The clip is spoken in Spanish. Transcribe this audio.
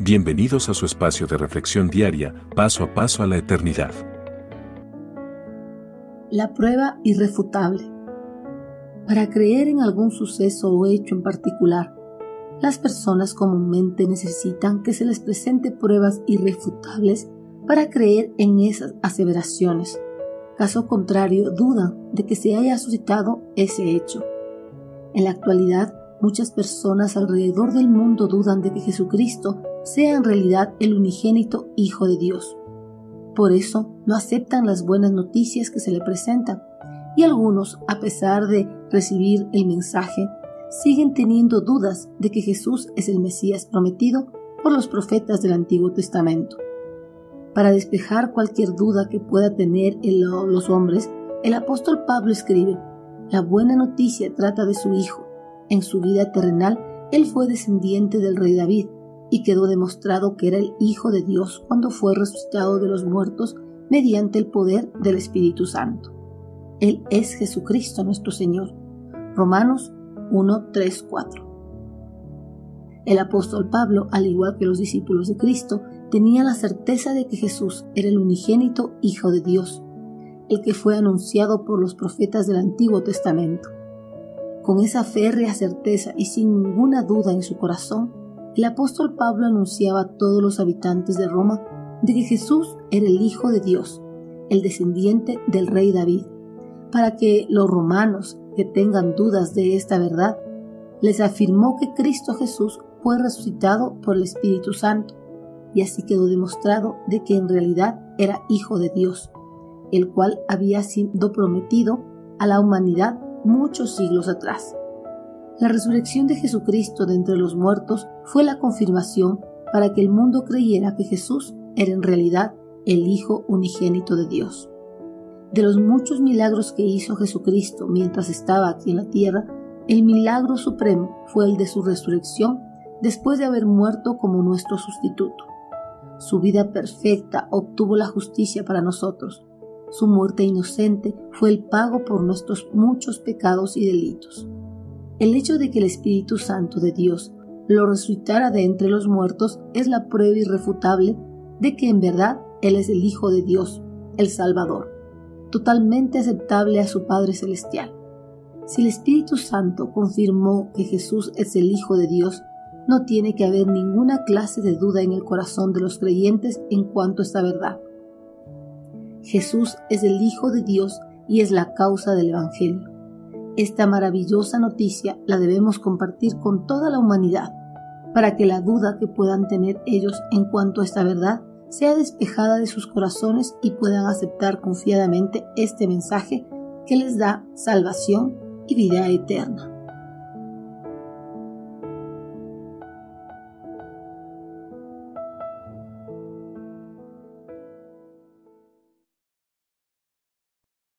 Bienvenidos a su espacio de reflexión diaria, paso a paso a la eternidad. La prueba irrefutable. Para creer en algún suceso o hecho en particular, las personas comúnmente necesitan que se les presente pruebas irrefutables para creer en esas aseveraciones. Caso contrario, dudan de que se haya suscitado ese hecho. En la actualidad, muchas personas alrededor del mundo dudan de que Jesucristo sea en realidad el unigénito Hijo de Dios. Por eso no aceptan las buenas noticias que se le presentan y algunos, a pesar de recibir el mensaje, siguen teniendo dudas de que Jesús es el Mesías prometido por los profetas del Antiguo Testamento. Para despejar cualquier duda que pueda tener en los hombres, el apóstol Pablo escribe, la buena noticia trata de su Hijo. En su vida terrenal, él fue descendiente del rey David y quedó demostrado que era el Hijo de Dios cuando fue resucitado de los muertos mediante el poder del Espíritu Santo. Él es Jesucristo nuestro Señor. Romanos 1, 3, 4. El apóstol Pablo, al igual que los discípulos de Cristo, tenía la certeza de que Jesús era el unigénito Hijo de Dios, el que fue anunciado por los profetas del Antiguo Testamento. Con esa férrea certeza y sin ninguna duda en su corazón, el apóstol Pablo anunciaba a todos los habitantes de Roma de que Jesús era el Hijo de Dios, el descendiente del rey David, para que los romanos que tengan dudas de esta verdad, les afirmó que Cristo Jesús fue resucitado por el Espíritu Santo y así quedó demostrado de que en realidad era Hijo de Dios, el cual había sido prometido a la humanidad muchos siglos atrás. La resurrección de Jesucristo de entre los muertos fue la confirmación para que el mundo creyera que Jesús era en realidad el Hijo unigénito de Dios. De los muchos milagros que hizo Jesucristo mientras estaba aquí en la tierra, el milagro supremo fue el de su resurrección después de haber muerto como nuestro sustituto. Su vida perfecta obtuvo la justicia para nosotros. Su muerte inocente fue el pago por nuestros muchos pecados y delitos. El hecho de que el Espíritu Santo de Dios lo resucitara de entre los muertos es la prueba irrefutable de que en verdad Él es el Hijo de Dios, el Salvador, totalmente aceptable a su Padre Celestial. Si el Espíritu Santo confirmó que Jesús es el Hijo de Dios, no tiene que haber ninguna clase de duda en el corazón de los creyentes en cuanto a esta verdad. Jesús es el Hijo de Dios y es la causa del Evangelio. Esta maravillosa noticia la debemos compartir con toda la humanidad, para que la duda que puedan tener ellos en cuanto a esta verdad sea despejada de sus corazones y puedan aceptar confiadamente este mensaje que les da salvación y vida eterna.